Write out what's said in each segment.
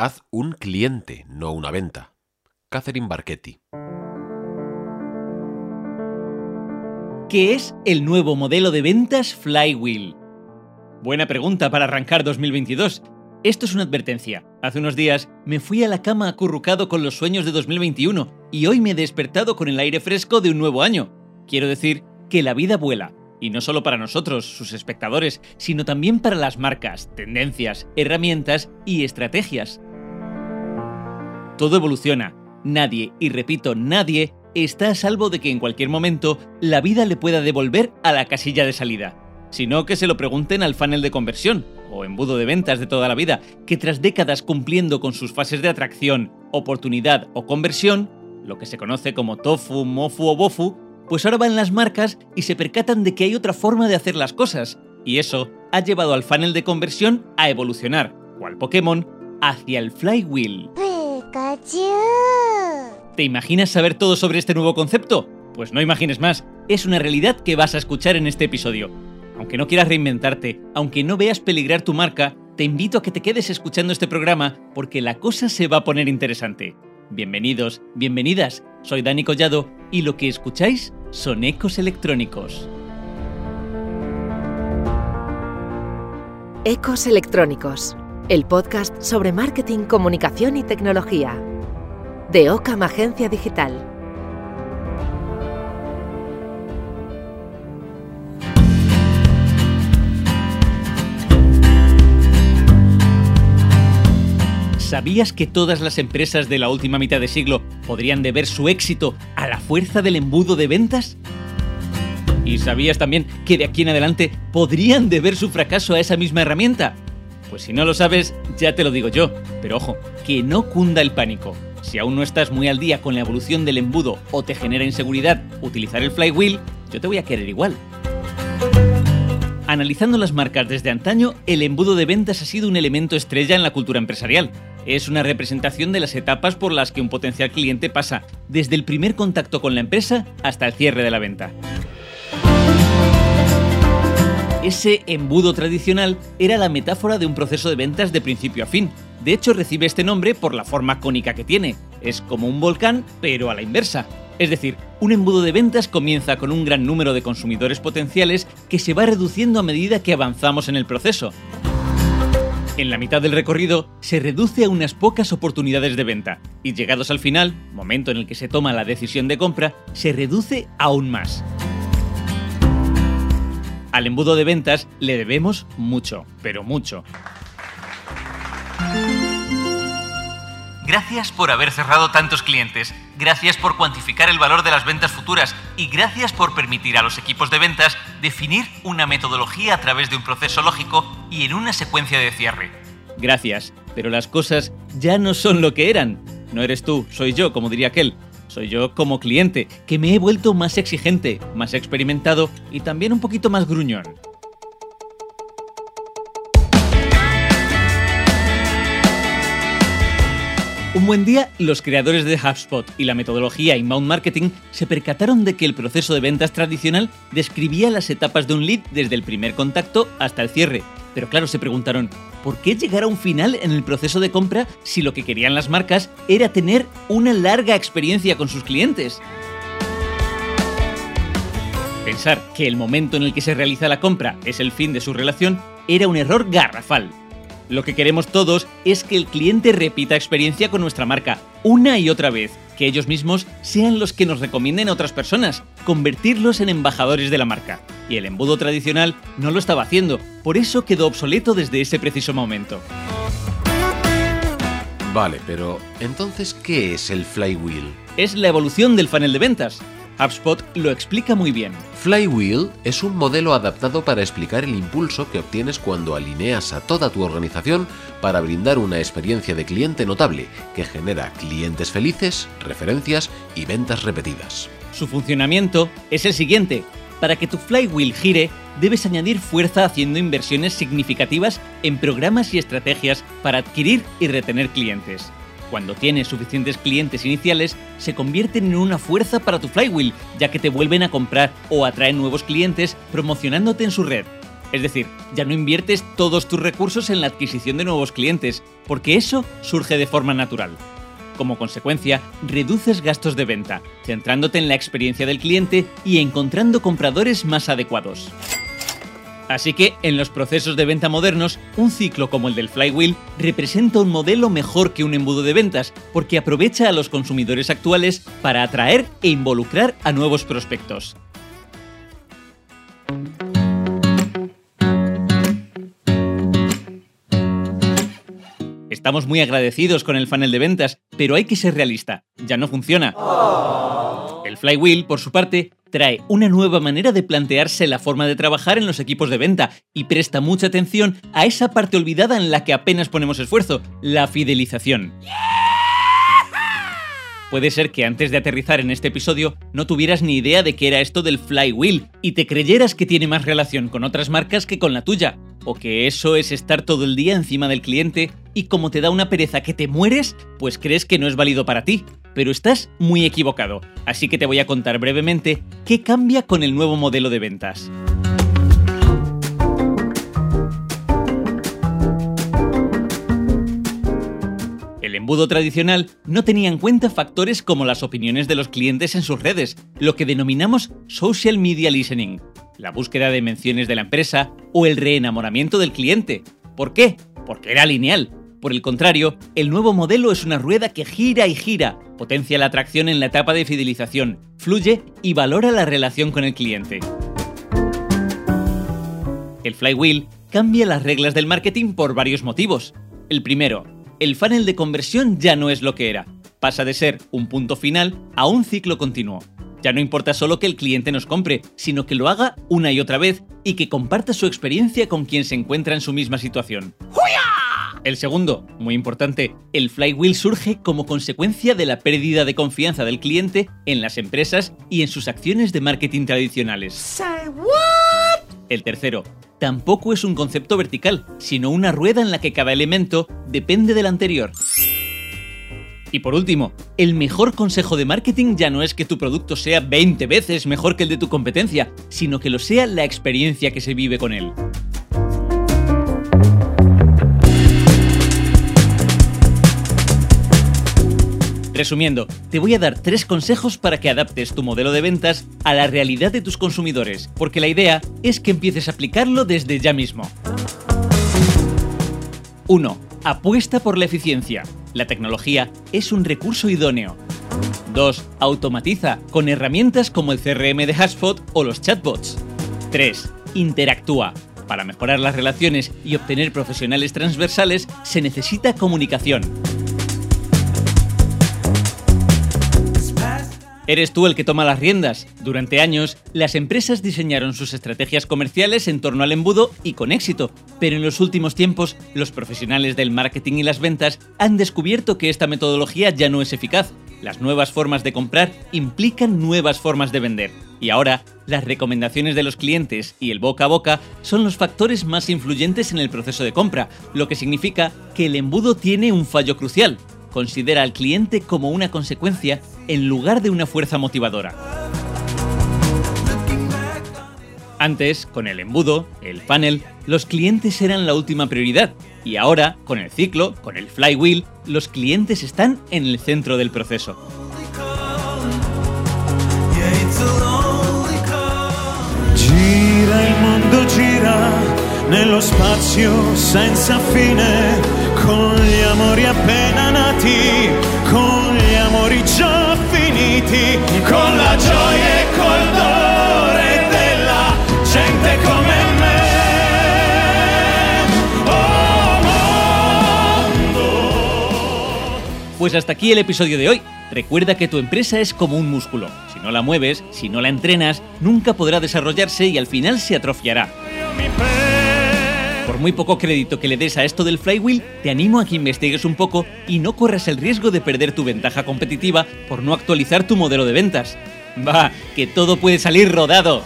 Haz un cliente, no una venta. Catherine Barchetti. ¿Qué es el nuevo modelo de ventas Flywheel? Buena pregunta para arrancar 2022. Esto es una advertencia. Hace unos días me fui a la cama acurrucado con los sueños de 2021 y hoy me he despertado con el aire fresco de un nuevo año. Quiero decir que la vida vuela, y no solo para nosotros, sus espectadores, sino también para las marcas, tendencias, herramientas y estrategias. Todo evoluciona. Nadie, y repito, nadie, está a salvo de que en cualquier momento la vida le pueda devolver a la casilla de salida. Sino que se lo pregunten al funnel de conversión, o embudo de ventas de toda la vida, que tras décadas cumpliendo con sus fases de atracción, oportunidad o conversión, lo que se conoce como tofu, mofu o bofu, pues ahora van las marcas y se percatan de que hay otra forma de hacer las cosas, y eso ha llevado al funnel de conversión a evolucionar, cual Pokémon, hacia el flywheel. ¿Te imaginas saber todo sobre este nuevo concepto? Pues no imagines más, es una realidad que vas a escuchar en este episodio. Aunque no quieras reinventarte, aunque no veas peligrar tu marca, te invito a que te quedes escuchando este programa porque la cosa se va a poner interesante. Bienvenidos, bienvenidas, soy Dani Collado y lo que escucháis son ecos electrónicos. Ecos Electrónicos, el podcast sobre marketing, comunicación y tecnología. De Ocam Agencia Digital. ¿Sabías que todas las empresas de la última mitad de siglo podrían deber su éxito a la fuerza del embudo de ventas? ¿Y sabías también que de aquí en adelante podrían deber su fracaso a esa misma herramienta? Pues si no lo sabes, ya te lo digo yo. Pero ojo, que no cunda el pánico. Si aún no estás muy al día con la evolución del embudo o te genera inseguridad utilizar el flywheel, yo te voy a querer igual. Analizando las marcas desde antaño, el embudo de ventas ha sido un elemento estrella en la cultura empresarial. Es una representación de las etapas por las que un potencial cliente pasa, desde el primer contacto con la empresa hasta el cierre de la venta. Ese embudo tradicional era la metáfora de un proceso de ventas de principio a fin. De hecho, recibe este nombre por la forma cónica que tiene. Es como un volcán, pero a la inversa. Es decir, un embudo de ventas comienza con un gran número de consumidores potenciales que se va reduciendo a medida que avanzamos en el proceso. En la mitad del recorrido se reduce a unas pocas oportunidades de venta y llegados al final, momento en el que se toma la decisión de compra, se reduce aún más. Al embudo de ventas le debemos mucho, pero mucho. Gracias por haber cerrado tantos clientes, gracias por cuantificar el valor de las ventas futuras y gracias por permitir a los equipos de ventas definir una metodología a través de un proceso lógico y en una secuencia de cierre. Gracias, pero las cosas ya no son lo que eran. No eres tú, soy yo, como diría aquel. Soy yo como cliente, que me he vuelto más exigente, más experimentado y también un poquito más gruñón. Un buen día, los creadores de HubSpot y la metodología Inbound Marketing se percataron de que el proceso de ventas tradicional describía las etapas de un lead desde el primer contacto hasta el cierre. Pero claro, se preguntaron, ¿por qué llegar a un final en el proceso de compra si lo que querían las marcas era tener una larga experiencia con sus clientes? Pensar que el momento en el que se realiza la compra es el fin de su relación era un error garrafal. Lo que queremos todos es que el cliente repita experiencia con nuestra marca una y otra vez, que ellos mismos sean los que nos recomienden a otras personas, convertirlos en embajadores de la marca. Y el embudo tradicional no lo estaba haciendo, por eso quedó obsoleto desde ese preciso momento. Vale, pero entonces, ¿qué es el flywheel? Es la evolución del funnel de ventas. HubSpot lo explica muy bien. Flywheel es un modelo adaptado para explicar el impulso que obtienes cuando alineas a toda tu organización para brindar una experiencia de cliente notable que genera clientes felices, referencias y ventas repetidas. Su funcionamiento es el siguiente. Para que tu flywheel gire, debes añadir fuerza haciendo inversiones significativas en programas y estrategias para adquirir y retener clientes. Cuando tienes suficientes clientes iniciales, se convierten en una fuerza para tu flywheel, ya que te vuelven a comprar o atraen nuevos clientes promocionándote en su red. Es decir, ya no inviertes todos tus recursos en la adquisición de nuevos clientes, porque eso surge de forma natural. Como consecuencia, reduces gastos de venta, centrándote en la experiencia del cliente y encontrando compradores más adecuados. Así que, en los procesos de venta modernos, un ciclo como el del flywheel representa un modelo mejor que un embudo de ventas, porque aprovecha a los consumidores actuales para atraer e involucrar a nuevos prospectos. Estamos muy agradecidos con el funnel de ventas, pero hay que ser realista, ya no funciona. El flywheel, por su parte, trae una nueva manera de plantearse la forma de trabajar en los equipos de venta y presta mucha atención a esa parte olvidada en la que apenas ponemos esfuerzo, la fidelización. Puede ser que antes de aterrizar en este episodio no tuvieras ni idea de qué era esto del flywheel y te creyeras que tiene más relación con otras marcas que con la tuya, o que eso es estar todo el día encima del cliente y como te da una pereza que te mueres, pues crees que no es válido para ti. Pero estás muy equivocado, así que te voy a contar brevemente qué cambia con el nuevo modelo de ventas. El embudo tradicional no tenía en cuenta factores como las opiniones de los clientes en sus redes, lo que denominamos social media listening, la búsqueda de menciones de la empresa o el reenamoramiento del cliente. ¿Por qué? Porque era lineal. Por el contrario, el nuevo modelo es una rueda que gira y gira, potencia la atracción en la etapa de fidelización, fluye y valora la relación con el cliente. El flywheel cambia las reglas del marketing por varios motivos. El primero, el funnel de conversión ya no es lo que era. Pasa de ser un punto final a un ciclo continuo. Ya no importa solo que el cliente nos compre, sino que lo haga una y otra vez y que comparta su experiencia con quien se encuentra en su misma situación. El segundo, muy importante, el flywheel surge como consecuencia de la pérdida de confianza del cliente en las empresas y en sus acciones de marketing tradicionales. El tercero, tampoco es un concepto vertical, sino una rueda en la que cada elemento depende del anterior. Y por último, el mejor consejo de marketing ya no es que tu producto sea 20 veces mejor que el de tu competencia, sino que lo sea la experiencia que se vive con él. Resumiendo, te voy a dar tres consejos para que adaptes tu modelo de ventas a la realidad de tus consumidores, porque la idea es que empieces a aplicarlo desde ya mismo. 1. Apuesta por la eficiencia. La tecnología es un recurso idóneo. 2. Automatiza con herramientas como el CRM de HubSpot o los chatbots. 3. Interactúa. Para mejorar las relaciones y obtener profesionales transversales se necesita comunicación. Eres tú el que toma las riendas. Durante años, las empresas diseñaron sus estrategias comerciales en torno al embudo y con éxito, pero en los últimos tiempos, los profesionales del marketing y las ventas han descubierto que esta metodología ya no es eficaz. Las nuevas formas de comprar implican nuevas formas de vender. Y ahora, las recomendaciones de los clientes y el boca a boca son los factores más influyentes en el proceso de compra, lo que significa que el embudo tiene un fallo crucial. Considera al cliente como una consecuencia en lugar de una fuerza motivadora. Antes, con el embudo, el funnel, los clientes eran la última prioridad y ahora, con el ciclo, con el flywheel, los clientes están en el centro del proceso. Gira il mondo gira nello spazio senza fine con gli amori appena nati, con gli amori con la gioia e col dolore della gente come me. Oh mondo. Pues hasta aquí el episodio de hoy. Recuerda que tu empresa es como un músculo. Si no la mueves, si no la entrenas, nunca podrá desarrollarse y al final se atrofiará. Muy poco crédito que le des a esto del flywheel, te animo a que investigues un poco y no corras el riesgo de perder tu ventaja competitiva por no actualizar tu modelo de ventas. Va, que todo puede salir rodado.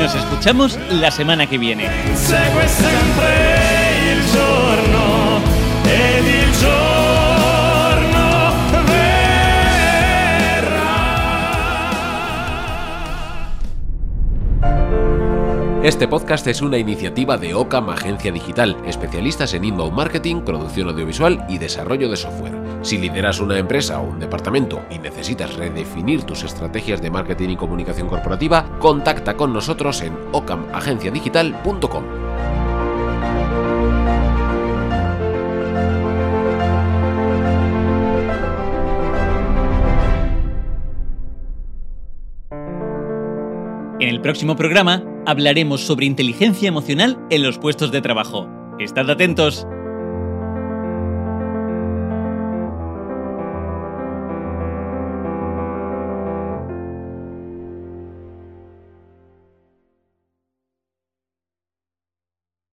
Nos escuchamos la semana que viene. Este podcast es una iniciativa de Ocam Agencia Digital, especialistas en inbound marketing, producción audiovisual y desarrollo de software. Si lideras una empresa o un departamento y necesitas redefinir tus estrategias de marketing y comunicación corporativa, contacta con nosotros en ocamagenciadigital.com. En el próximo programa hablaremos sobre inteligencia emocional en los puestos de trabajo. Estad atentos.